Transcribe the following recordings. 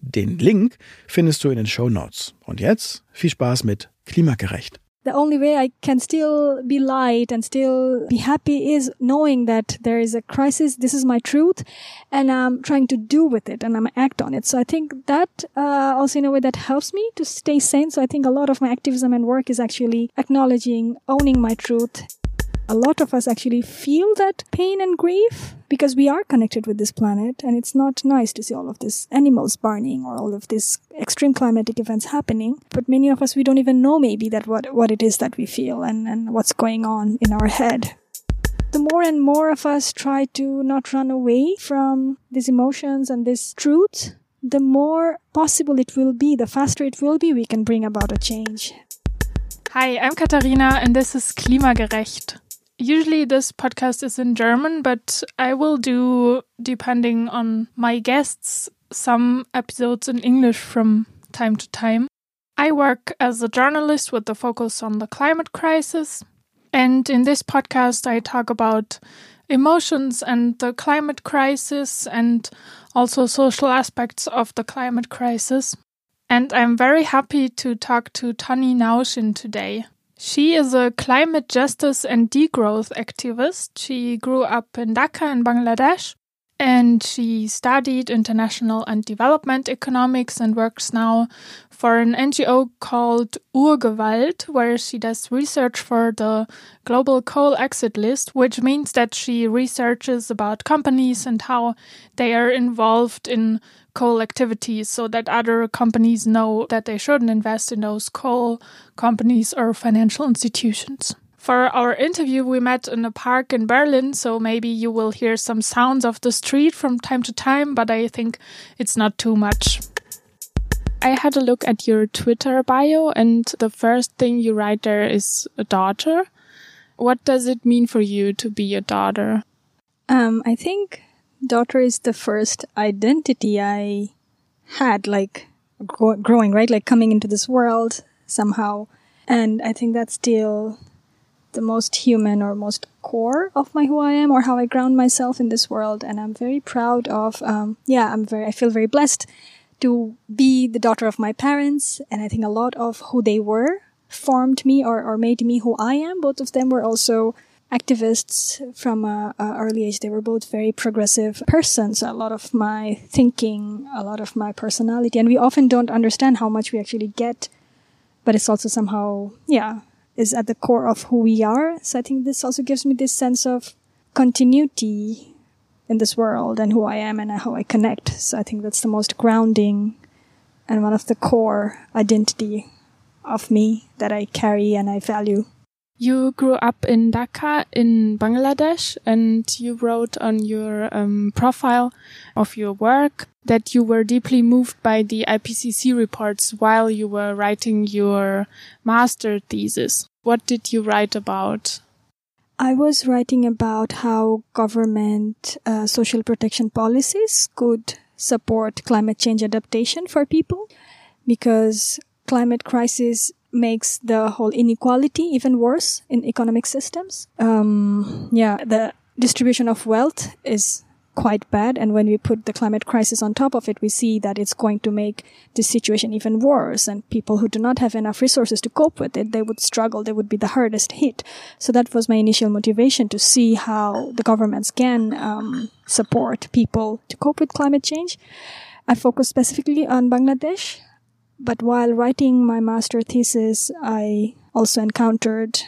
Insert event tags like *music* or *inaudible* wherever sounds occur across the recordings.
Den Link findest du in den Show Notes. Und jetzt viel Spaß mit Klimagerecht. the only way I can still be light and still be happy is knowing that there is a crisis. This is my truth and I'm trying to do with it and I'm act on it. So I think that, uh, also in a way that helps me to stay sane. So I think a lot of my activism and work is actually acknowledging, owning my truth a lot of us actually feel that pain and grief because we are connected with this planet and it's not nice to see all of this animals burning or all of these extreme climatic events happening. But many of us we don't even know maybe that what what it is that we feel and and what's going on in our head. The more and more of us try to not run away from these emotions and this truth the more possible it will be the faster it will be we can bring about a change. Hi, I'm Katharina and this is Klimagerecht. Usually this podcast is in German, but I will do, depending on my guests, some episodes in English from time to time. I work as a journalist with the focus on the climate crisis. And in this podcast, I talk about emotions and the climate crisis and also social aspects of the climate crisis. And I'm very happy to talk to Tonny Nowshin today. She is a climate justice and degrowth activist. She grew up in Dhaka in Bangladesh and she studied international and development economics and works now for an NGO called Urgewald, where she does research for the global coal exit list, which means that she researches about companies and how they are involved in coal activities so that other companies know that they shouldn't invest in those coal companies or financial institutions. For our interview, we met in a park in Berlin, so maybe you will hear some sounds of the street from time to time, but I think it's not too much. I had a look at your Twitter bio, and the first thing you write there is a daughter. What does it mean for you to be a daughter? Um, I think daughter is the first identity I had, like grow- growing, right? Like coming into this world somehow. And I think that's still the most human or most core of my who I am or how I ground myself in this world. And I'm very proud of, um, yeah, I'm very, I feel very blessed to be the daughter of my parents. And I think a lot of who they were formed me or, or made me who I am. Both of them were also activists from a, a, early age. They were both very progressive persons. A lot of my thinking, a lot of my personality, and we often don't understand how much we actually get, but it's also somehow, yeah, is at the core of who we are. So I think this also gives me this sense of continuity in this world and who I am and how I connect. So I think that's the most grounding and one of the core identity of me that I carry and I value. You grew up in Dhaka in Bangladesh and you wrote on your um, profile of your work that you were deeply moved by the IPCC reports while you were writing your master thesis. What did you write about? I was writing about how government uh, social protection policies could support climate change adaptation for people because climate crisis makes the whole inequality even worse in economic systems. Um, yeah, the distribution of wealth is quite bad. And when we put the climate crisis on top of it, we see that it's going to make this situation even worse. And people who do not have enough resources to cope with it, they would struggle. They would be the hardest hit. So that was my initial motivation to see how the governments can um, support people to cope with climate change. I focused specifically on Bangladesh But while writing my master thesis, I also encountered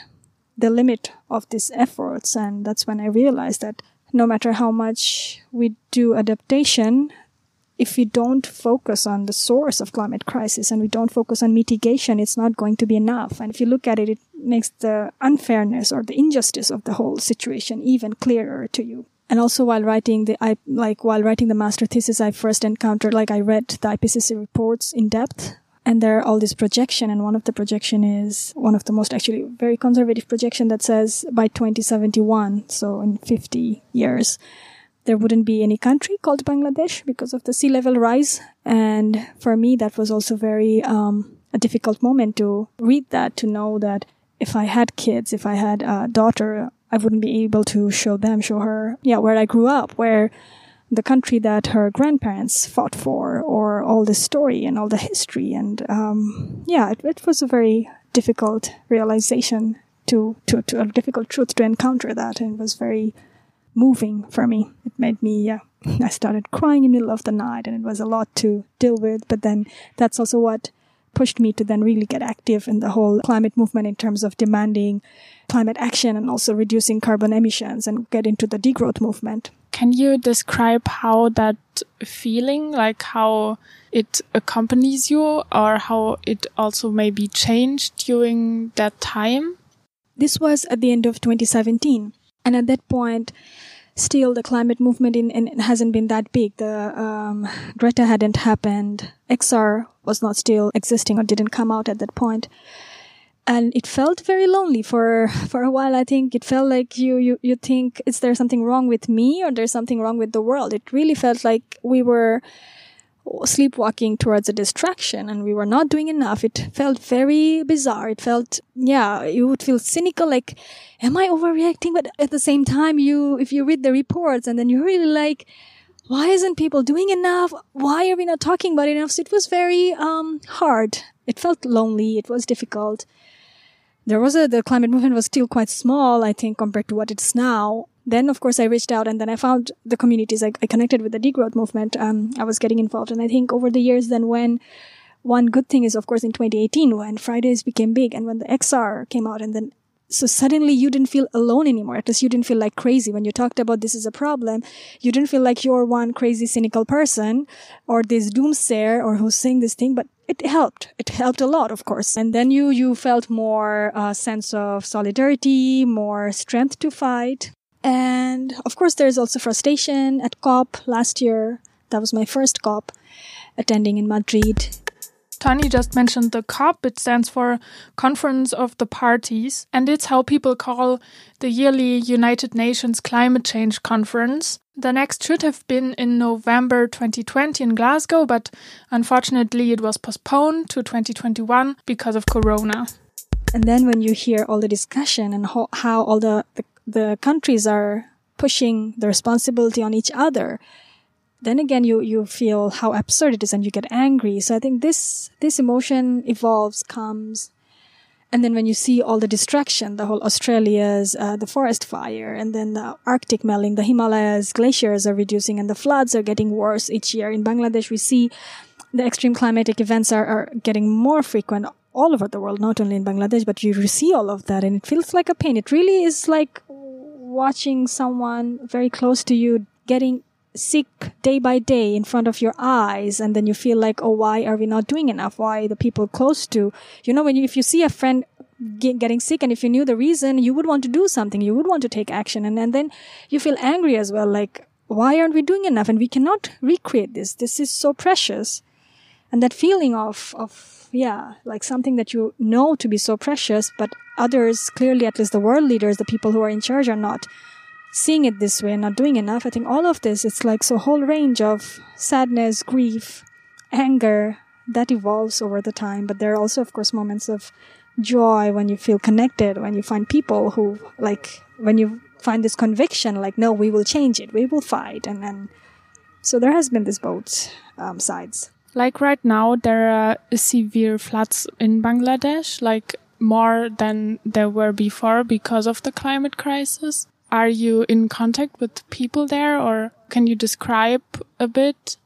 the limit of these efforts. And that's when I realized that no matter how much we do adaptation, if we don't focus on the source of climate crisis and we don't focus on mitigation, it's not going to be enough. And if you look at it, it makes the unfairness or the injustice of the whole situation even clearer to you. And also while writing the, I, like while writing the master thesis, I first encountered, like I read the IPCC reports in depth. And there are all these projection and one of the projection is one of the most actually very conservative projection that says by 2071 so in 50 years there wouldn't be any country called bangladesh because of the sea level rise. And for me that was also very um, a difficult moment to read that to know that if i had kids if i had a daughter i wouldn't be able to show them show her yeah where i grew up where the country that her grandparents fought for, or all the story and all the history. And um, yeah, it, it, was a very difficult realization to, to, to, a difficult truth to encounter that. And it was very moving for me. It made me, yeah, I started crying in the middle of the night and it was a lot to deal with. But then that's also what pushed me to then really get active in the whole climate movement in terms of demanding climate action and also reducing carbon emissions and get into the degrowth movement. Can you describe how that feeling, like how it accompanies you or how it also maybe changed during that time? This was at the end of 2017. And at that point, still the climate movement in, in hasn't been that big. The um, Greta hadn't happened. XR was not still existing or didn't come out at that point and it felt very lonely for for a while. I think it felt like you you you think is there something wrong with me or there's something wrong with the world? It really felt like we were sleepwalking towards a distraction and we were not doing enough. It felt very bizarre. It felt yeah you would feel cynical like am i overreacting? But at the same time you if you read the reports and then you're really like why isn't people doing enough? Why are we not talking about enough? So it was very um hard. It felt lonely. It was difficult there was a, the climate movement was still quite small, I think, compared to what it's now. Then, of course, I reached out and then I found the communities. I, I connected with the degrowth movement. Um, I was getting involved. And I think over the years, then when one good thing is, of course, in 2018, when Fridays became big and when the XR came out and then so suddenly you didn't feel alone anymore. At least you didn't feel like crazy. When you talked about this is a problem, you didn't feel like you're one crazy, cynical person or this doomsayer or who's saying this thing, but it helped. It helped a lot, of course. And then you, you felt more uh, sense of solidarity, more strength to fight. And of course, there's also frustration at COP last year. That was my first COP attending in Madrid. Tonny just mentioned the COP. It stands for Conference of the Parties, and it's how people call the yearly United Nations Climate Change Conference. The next should have been in November 2020 in Glasgow, but unfortunately it was postponed to 2021 because of Corona. And then when you hear all the discussion and how, how all the, the, the countries are pushing the responsibility on each other, then again you you feel how absurd it is and you get angry so i think this this emotion evolves comes and then when you see all the destruction the whole australia's uh, the forest fire and then the arctic melting the himalayas glaciers are reducing and the floods are getting worse each year. In bangladesh we see the extreme climatic events are, are getting more frequent all over the world not only in bangladesh but you see all of that and it feels like a pain. It really is like watching someone very close to you getting sick day by day in front of your eyes and then you feel like oh why are we not doing enough? Why the people close to? You know when you, if you see a friend get, getting sick and if you knew the reason you would want to do something. You would want to take action. And, and then you feel angry as well like why aren't we doing enough? And we cannot recreate this. This is so precious. And that feeling of of yeah like something that you know to be so precious but others clearly at least the world leaders the people who are in charge are not seeing it this way and not doing enough. I think all of this, it's like so whole range of sadness, grief, anger that evolves over the time. But there are also, of course, moments of joy when you feel connected, when you find people who like, when you find this conviction, like, no, we will change it, we will fight. And then, so there has been this both um, sides. Like right now, there are severe floods in Bangladesh, like more than there were before because of the climate crisis. Are you in contact with people there or can you describe a bit?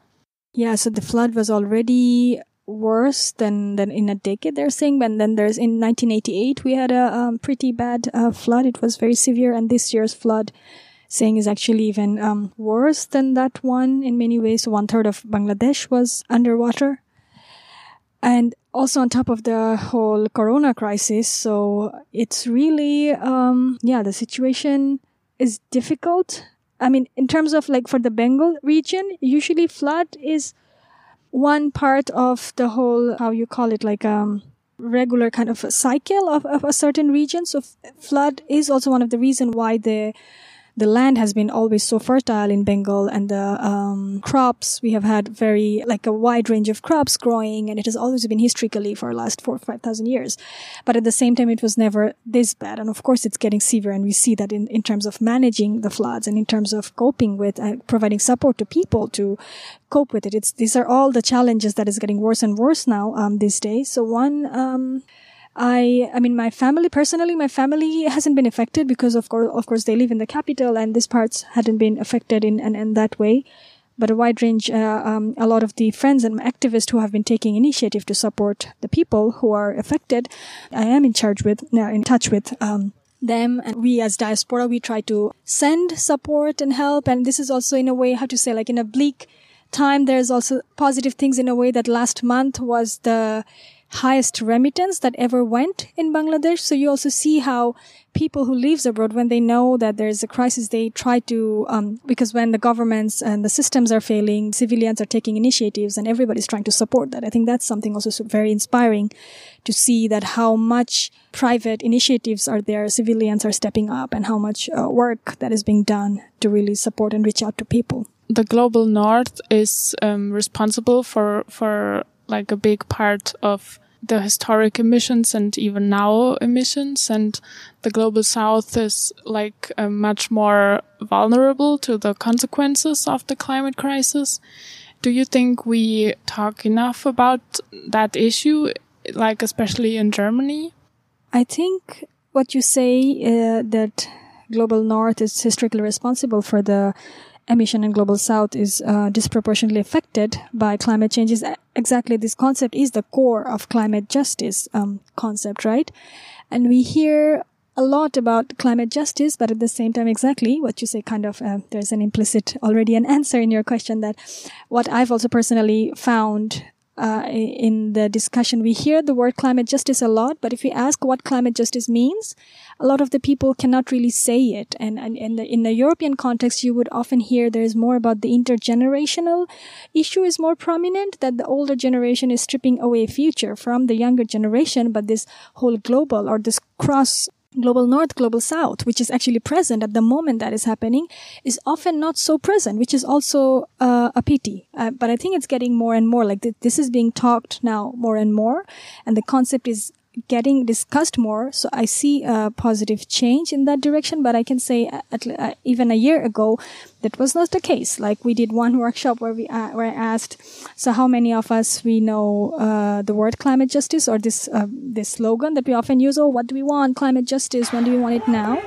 Yeah, so the flood was already worse than, than in a decade, they're saying. And then there's in 1988, we had a um, pretty bad uh, flood. It was very severe. And this year's flood saying is actually even um, worse than that one in many ways. One third of Bangladesh was underwater. And also on top of the whole corona crisis. So it's really, um, yeah, the situation is difficult. I mean, in terms of like for the Bengal region, usually flood is one part of the whole, how you call it, like, um, regular kind of cycle of, of a certain region. So f- flood is also one of the reason why the the land has been always so fertile in Bengal and the um, crops we have had very like a wide range of crops growing and it has always been historically for the last four or five thousand years. But at the same time it was never this bad. And of course it's getting severe and we see that in, in terms of managing the floods and in terms of coping with uh, providing support to people to cope with it. It's these are all the challenges that is getting worse and worse now um, these days. So one um, I, I mean, my family, personally, my family hasn't been affected because of course, of course, they live in the capital and this parts hadn't been affected in, in, in that way. But a wide range, uh, um, a lot of the friends and activists who have been taking initiative to support the people who are affected, I am in charge with, uh, in touch with, um, them and we as diaspora we try to send support and help and this is also in a way how to say like in a bleak time there's also positive things in a way that last month was the highest remittance that ever went in Bangladesh. So you also see how people who lives abroad, when they know that there's a crisis, they try to, um, because when the governments and the systems are failing, civilians are taking initiatives and everybody's trying to support that. I think that's something also very inspiring to see that how much private initiatives are there, civilians are stepping up and how much uh, work that is being done to really support and reach out to people. The global north is um, responsible for, for like a big part of the historic emissions and even now emissions and the global south is like uh, much more vulnerable to the consequences of the climate crisis. Do you think we talk enough about that issue like especially in germany? I think what you say uh, that global north is historically responsible for the emission in global south is uh, disproportionately affected by climate change. Is exactly this concept is the core of climate justice um, concept right? And we hear a lot about climate justice but at the same time exactly what you say kind of uh, there's an implicit already an answer in your question that what i've also personally found uh, in the discussion. We hear the word climate justice a lot, but if we ask what climate justice means, a lot of the people cannot really say it. And, and, the, in the European context, you would often hear there is more about the intergenerational issue is more prominent, that the older generation is stripping away future from the younger generation, but this whole global or this cross global north, global south, which is actually present at the moment that is happening, is often not so present, which is also uh, a pity. Uh, but I think it's getting more and more like th- this is being talked now more and more, and the concept is getting discussed more. So I see a positive change in that direction. But I can say at, uh, even a year ago, that was not the case. Like we did one *laughs* workshop where we uh, where asked, so how many of us we know uh, the word climate justice or this uh, this slogan that we often use? Oh, what do we want? Climate justice. When do we want it now?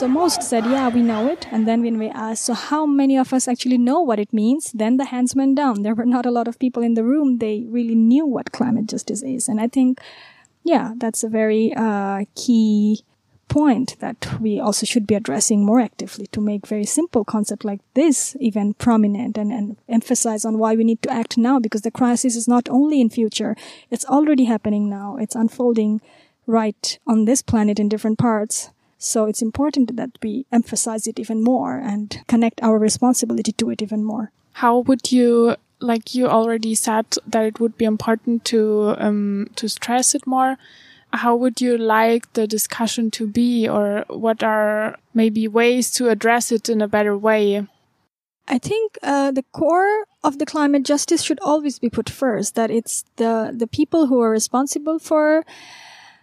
So most said, yeah, we know it. And then when we asked, so how many of us actually know what it means? Then the hands went down. There were not a lot of people in the room. They really knew what climate justice is. And I think, yeah, that's a very uh, key point that we also should be addressing more actively to make very simple concept like this even prominent and, and emphasize on why we need to act now because the crisis is not only in future, it's already happening now. It's unfolding right on this planet in different parts. So it's important that we emphasize it even more and connect our responsibility to it even more. How would you, like you already said, that it would be important to um, to stress it more? How would you like the discussion to be, or what are maybe ways to address it in a better way? I think uh, the core of the climate justice should always be put first. That it's the the people who are responsible for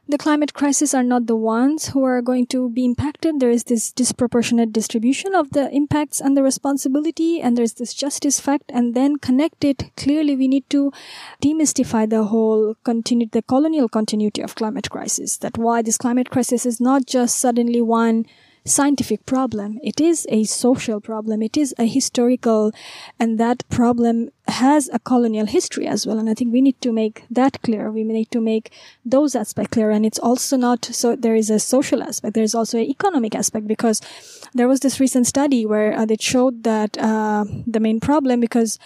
the climate crisis are not the ones who are going to be impacted. There is this disproportionate distribution of the impacts and the responsibility, and there's this justice fact, and then connect it. Clearly, we need to demystify the whole continue, the colonial continuity of climate crisis. That why this climate crisis is not just suddenly one scientific problem. It is a social problem. It is a historical, and that problem has a colonial history as well. And I think we need to make that clear. We need to make those aspects clear. And it's also not so there is a social aspect. There's also an economic aspect because there was this recent study where uh, they showed that uh, the main problem because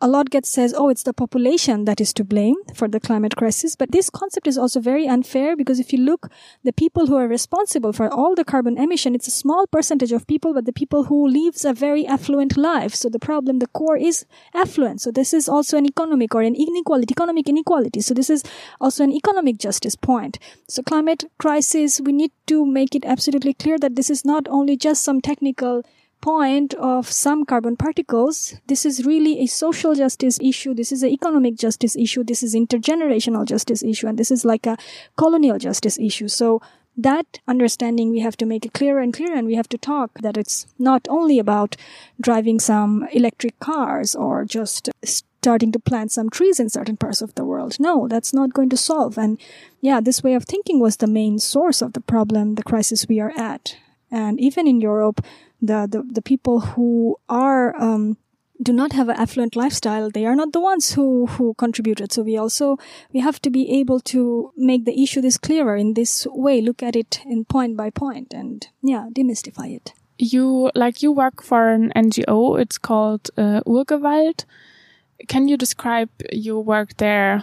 a lot gets says, oh, it's the population that is to blame for the climate crisis. But this concept is also very unfair because if you look, the people who are responsible for all the carbon emission, it's a small percentage of people, but the people who lives a very affluent life. So the problem, the core is affluent. So this is also an economic or an inequality, economic inequality. So this is also an economic justice point. So climate crisis, we need to make it absolutely clear that this is not only just some technical point of some carbon particles, this is really a social justice issue. This is an economic justice issue. This is intergenerational justice issue. And this is like a colonial justice issue. So that understanding we have to make it clearer and clearer and we have to talk that it's not only about driving some electric cars or just starting to plant some trees in certain parts of the world. No, that's not going to solve. And yeah, this way of thinking was the main source of the problem, the crisis we are at. And even in Europe, the, the, the people who are, um, do not have an affluent lifestyle, they are not the ones who, who contributed. So we also, we have to be able to make the issue this clearer in this way, look at it in point by point and yeah, demystify it. You, like you work for an NGO, it's called uh, Urgewald. Can you describe your work there?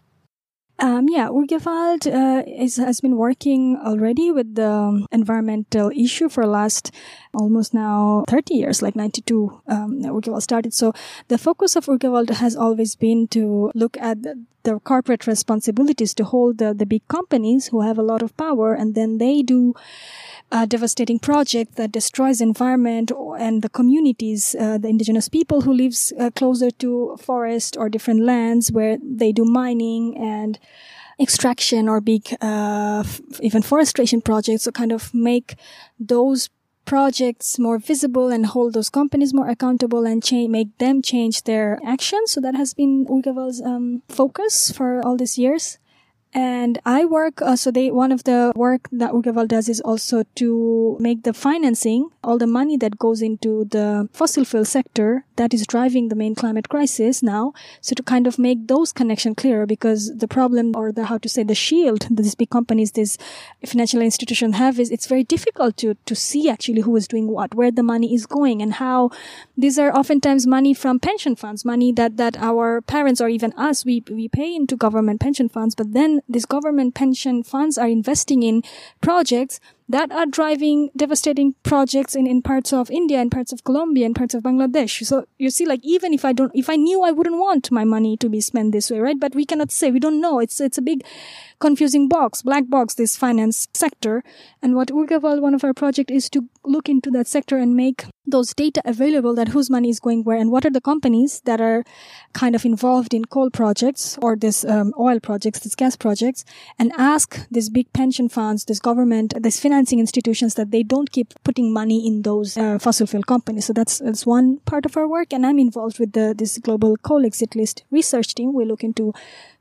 Um, yeah, Urgewald uh, is, has been working already with the environmental issue for last almost now 30 years, like 92, um, Urgewald started. So the focus of Urgewald has always been to look at the, the corporate responsibilities to hold the, the big companies who have a lot of power and then they do a devastating project that destroys environment and the communities, uh, the indigenous people who lives uh, closer to forest or different lands where they do mining and extraction or big, uh, even forestation projects. So kind of make those projects more visible and hold those companies more accountable and cha- make them change their actions. So that has been Urgewald's um, focus for all these years. And I work, uh, so they, one of the work that Urgewald does is also to make the financing, all the money that goes into the fossil fuel sector that is driving the main climate crisis now. So to kind of make those connection clearer because the problem or the, how to say, the shield that these big companies, these financial institutions have is it's very difficult to, to see actually who is doing what, where the money is going and how these are oftentimes money from pension funds, money that, that our parents or even us, we, we pay into government pension funds, but then these government pension funds are investing in projects that are driving devastating projects in, in parts of India and parts of Colombia and parts of Bangladesh. So you see, like, even if I don't, if I knew I wouldn't want my money to be spent this way, right? But we cannot say, we don't know. It's, it's a big confusing box, black box, this finance sector. And what Urgewald, one of our project is to look into that sector and make those data available that whose money is going where and what are the companies that are kind of involved in coal projects or this um, oil projects, these gas projects, and ask these big pension funds, this government, these financing institutions that they don't keep putting money in those uh, fossil fuel companies. So that's that's one part of our work, and I'm involved with the this global coal exit list research team. We look into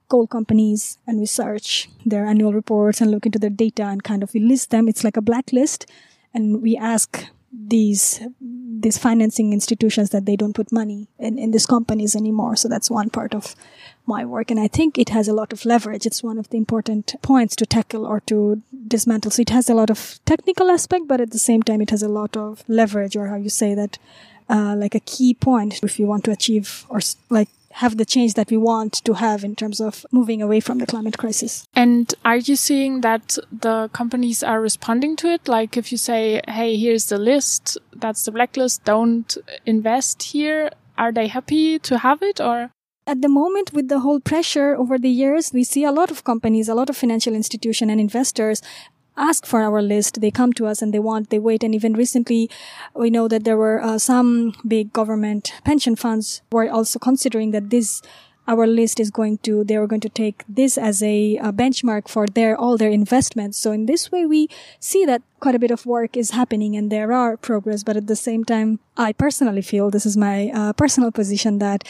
coal companies and we search their annual reports and look into their data and kind of we list them. It's like a blacklist, and we ask these these financing institutions that they don't put money in, in these companies anymore. So that's one part of my work. And I think it has a lot of leverage. It's one of the important points to tackle or to dismantle. So it has a lot of technical aspect, but at the same time, it has a lot of leverage or how you say that, uh, like a key point if you want to achieve or like have the change that we want to have in terms of moving away from the climate crisis. And are you seeing that the companies are responding to it? Like if you say, hey, here's the list, that's the blacklist, don't invest here, are they happy to have it or? At the moment, with the whole pressure over the years, we see a lot of companies, a lot of financial institutions and investors ask for our list. They come to us and they want, they wait. And even recently, we know that there were uh, some big government pension funds were also considering that this our list is going to they were going to take this as a, a, benchmark for their all their investments so in this way we see that quite a bit of work is happening and there are progress but at the same time i personally feel this is my uh, personal position that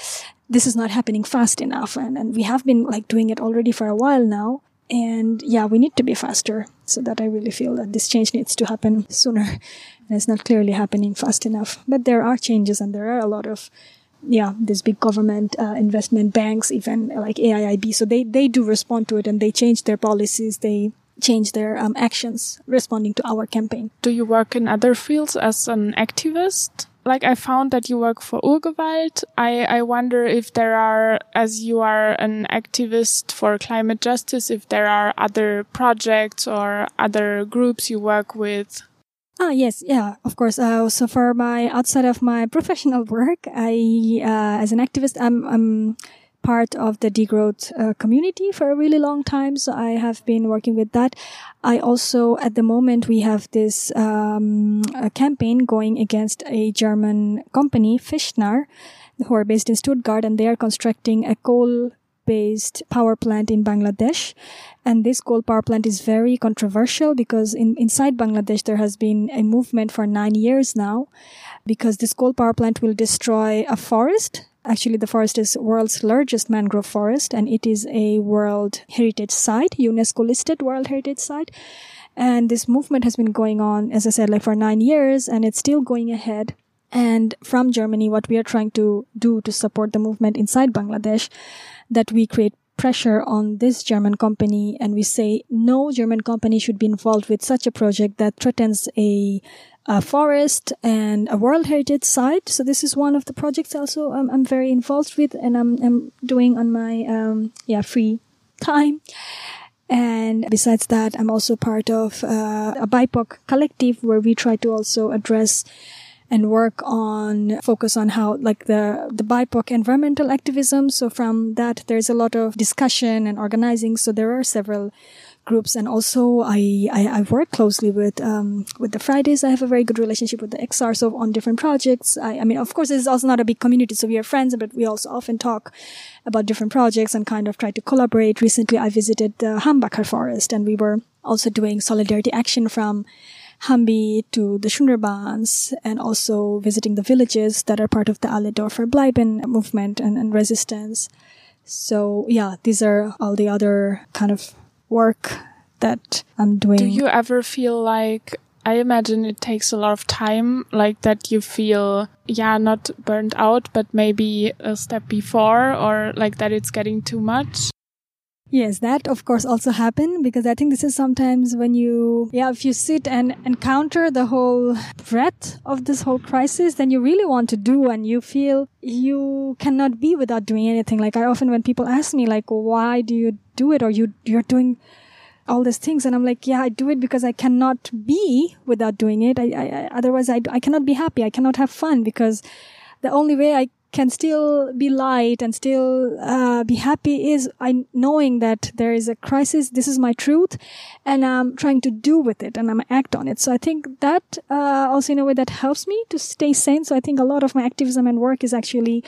this is not happening fast enough and, and we have been like doing it already for a while now And yeah, we need to be faster so that I really feel that this change needs to happen sooner. *laughs* And it's not clearly happening fast enough. But there are changes and there are a lot of yeah, this big government uh, investment banks, even like AIIB. So they, they do respond to it and they change their policies. They change their um, actions responding to our campaign. Do you work in other fields as an activist? Like I found that you work for Urgewald. I, I wonder if there are, as you are an activist for climate justice, if there are other projects or other groups you work with. Ah, yes, yeah, of course. Uh, so for my outside of my professional work, I, uh, as an activist, I'm, I'm part of the degrowth uh, community for a really long time. So I have been working with that. I also, at the moment, we have this um, campaign going against a German company, Fichtner, who are based in Stuttgart, and they are constructing a coal based power plant in Bangladesh. And this coal power plant is very controversial because in, inside Bangladesh, there has been a movement for nine years now because this coal power plant will destroy a forest Actually, the forest is world's largest mangrove forest and it is a World Heritage Site, UNESCO listed World Heritage Site. And this movement has been going on, as I said, like for nine years and it's still going ahead. And from Germany, what we are trying to do to support the movement inside Bangladesh, that we create pressure on this German company and we say no German company should be involved with such a project that threatens a a forest and a World Heritage Site. So this is one of the projects also I'm very involved with and I'm, I'm doing on my, um, yeah, free time. And besides that, I'm also part of uh, a BIPOC collective where we try to also address and work on focus on how like the the BIPOC environmental activism. So from that, there's a lot of discussion and organizing. So there are several groups and also I, I, I work closely with um, with the Fridays. I have a very good relationship with the XR, so on different projects. I, I mean, of course, it's also not a big community, so we are friends, but we also often talk about different projects and kind of try to collaborate. Recently, I visited the Hambacher forest, and we were also doing solidarity action from Hambi to the Sundarbans and also visiting the villages that are part of the Alle Dörfer Bleiben movement and, and resistance. So yeah, these are all the other kind of work that I'm doing. Do you ever feel like I imagine it takes a lot of time, like that you feel, yeah, not burnt out, but maybe a step before, or like that it's getting too much? Yes, that of course also happen because I think this is sometimes when you, yeah, if you sit and encounter the whole breadth of this whole crisis, then you really want to do and you feel you cannot be without doing anything. Like I often, when people ask me like, why do you do it? or you, you're doing all these things and i'm like yeah i do it because i cannot be without doing it. I, I, otherwise I, I cannot be happy. I cannot have fun because the only way i can still be light and still uh, be happy is I knowing that there is a crisis. This is my truth, and I'm trying to do with it and I'm act on it. So I think that uh, also in a way that helps me to stay sane. So I think a lot of my activism and work is actually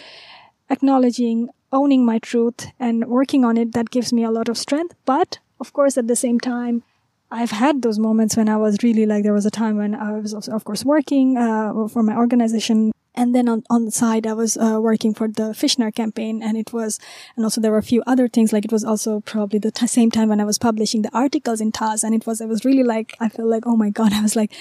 acknowledging, owning my truth, and working on it. That gives me a lot of strength. But of course, at the same time, I've had those moments when I was really like, there was a time when I was, of course, working uh, for my organization and then on, on the side, I was uh, working for the Fichtner campaign, and it was, and also there were a few other things. Like it was also probably the t- same time when I was publishing the articles in Taz and it was, I was really like, I felt like, oh my god, *laughs* I was like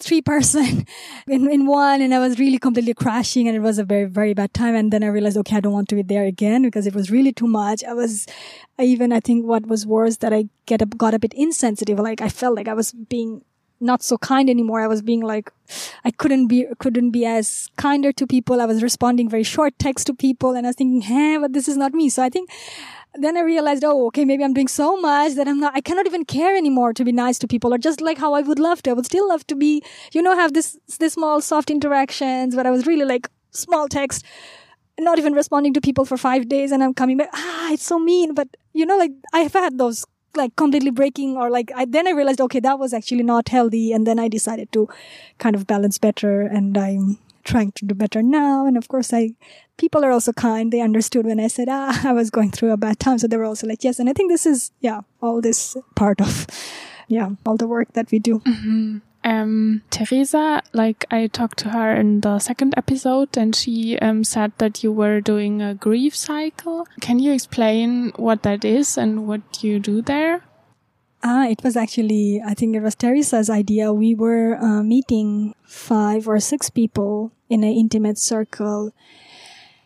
three person *laughs* in in one, and I was really completely crashing, and it was a very very bad time. And then I realized, okay, I don't want to be there again because it was really too much. I was, I even I think what was worse that I get a, got a bit insensitive. Like I felt like I was being not so kind anymore. I was being like, I couldn't be, couldn't be as kinder to people. I was responding very short text to people and I was thinking, hey, but this is not me. So I think then I realized, oh, okay, maybe I'm doing so much that I'm not, I cannot even care anymore to be nice to people or just like how I would love to. I would still love to be, you know, have this, this small soft interactions, but I was really like small text, not even responding to people for five days and I'm coming back. Ah, it's so mean. But you know, like I've had those like completely breaking or like I, then I realized, okay, that was actually not healthy. And then I decided to kind of balance better and I'm trying to do better now. And of course, I, people are also kind. They understood when I said, ah, *laughs* I was going through a bad time. So they were also like, yes. And I think this is, yeah, all this part of, yeah, all the work that we do. Mm-hmm um, Teresa, like I talked to her in the second episode and she um, said that you were doing a grief cycle. Can you explain what that is and what you do there? Ah, it was actually, I think it was Teresa's idea. We were uh, meeting five or six people in an intimate circle.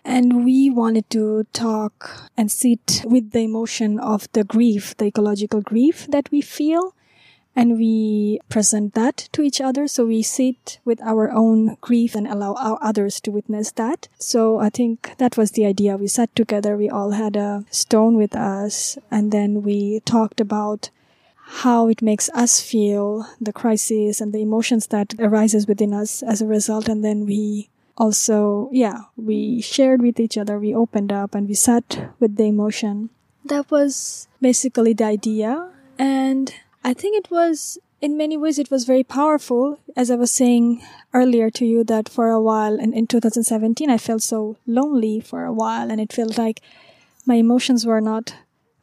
And we wanted to talk and sit with the emotion of the grief, the ecological grief that we feel and we present that to each other. So we sit with our own grief and allow our others to witness that. So I think that was the idea. We sat together. We all had a stone with us and then we talked about how it makes us feel the crisis and the emotions that arises within us as a result. And then we also, yeah, we shared with each other. We opened up and we sat with the emotion. That was basically the idea. And I think it was, in many ways, it was very powerful. As I was saying earlier to you, that for a while, and in 2017, I felt so lonely for a while, and it felt like my emotions were not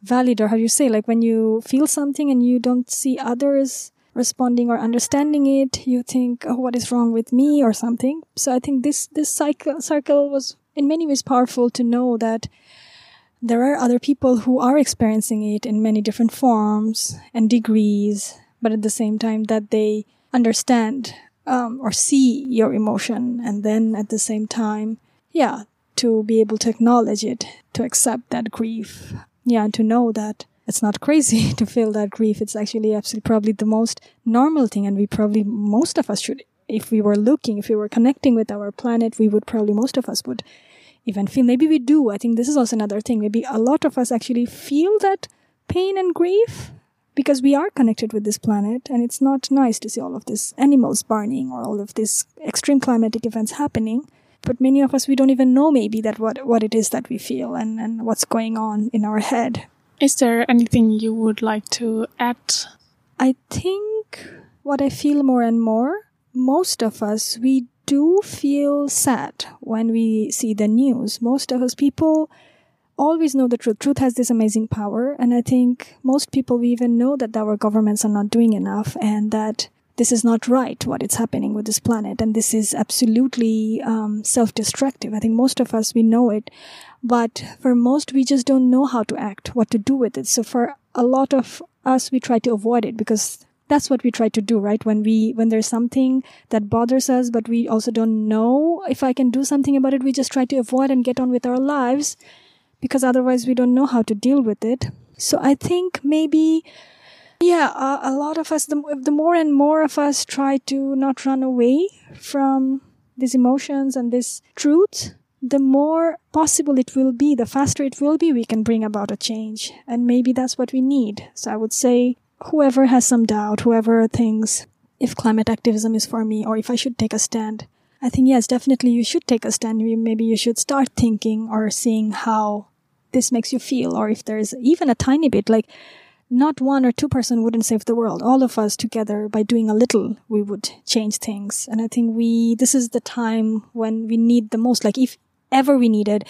valid, or how you say, like when you feel something and you don't see others responding or understanding it, you think, oh, what is wrong with me or something. So I think this, this cycle, circle was in many ways powerful to know that there are other people who are experiencing it in many different forms and degrees, but at the same time that they understand um, or see your emotion, and then at the same time, yeah, to be able to acknowledge it, to accept that grief, yeah, and to know that it's not crazy *laughs* to feel that grief. It's actually absolutely probably the most normal thing, and we probably most of us should, if we were looking, if we were connecting with our planet, we would probably most of us would even feel. Maybe we do. I think this is also another thing. Maybe a lot of us actually feel that pain and grief because we are connected with this planet and it's not nice to see all of these animals burning or all of these extreme climatic events happening. But many of us, we don't even know maybe that what, what it is that we feel and, and what's going on in our head. Is there anything you would like to add? I think what I feel more and more, most of us, we do feel sad when we see the news. Most of us people always know the truth. Truth has this amazing power. And I think most people, we even know that our governments are not doing enough and that this is not right, what is happening with this planet. And this is absolutely um, self-destructive. I think most of us, we know it. But for most, we just don't know how to act, what to do with it. So for a lot of us, we try to avoid it because that's what we try to do, right? When we, when there's something that bothers us, but we also don't know if I can do something about it, we just try to avoid and get on with our lives because otherwise we don't know how to deal with it. So I think maybe, yeah, a lot of us, the, the more and more of us try to not run away from these emotions and this truth, the more possible it will be, the faster it will be, we can bring about a change. And maybe that's what we need. So I would say whoever has some doubt, whoever thinks if climate activism is for me or if I should take a stand, I think yes, definitely you should take a stand. Maybe you should start thinking or seeing how this makes you feel, or if there's even a tiny bit, like not one or two person wouldn't save the world. All of us together, by doing a little, we would change things. And I think we, this is the time when we need the most. Like if ever we needed,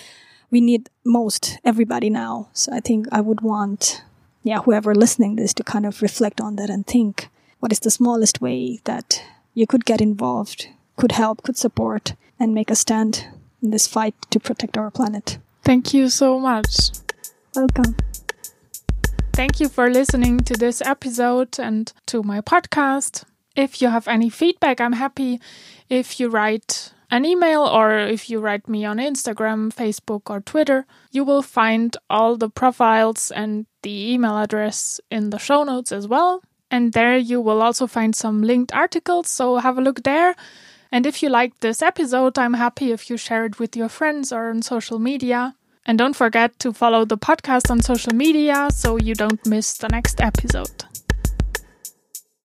we need most everybody now. So I think I would want yeah, whoever listening this to kind of reflect on that and think what is the smallest way that you could get involved, could help, could support, and make a stand in this fight to protect our planet. Thank you so much. Welcome. Thank you for listening to this episode and to my podcast. If you have any feedback, I'm happy if you write an email or if you write me on Instagram, Facebook, or Twitter. You will find all the profiles and the email address in the show notes as well. And there you will also find some linked articles, so have a look there. And if you liked this episode, I'm happy if you share it with your friends or on social media. And don't forget to follow the podcast on social media so you don't miss the next episode.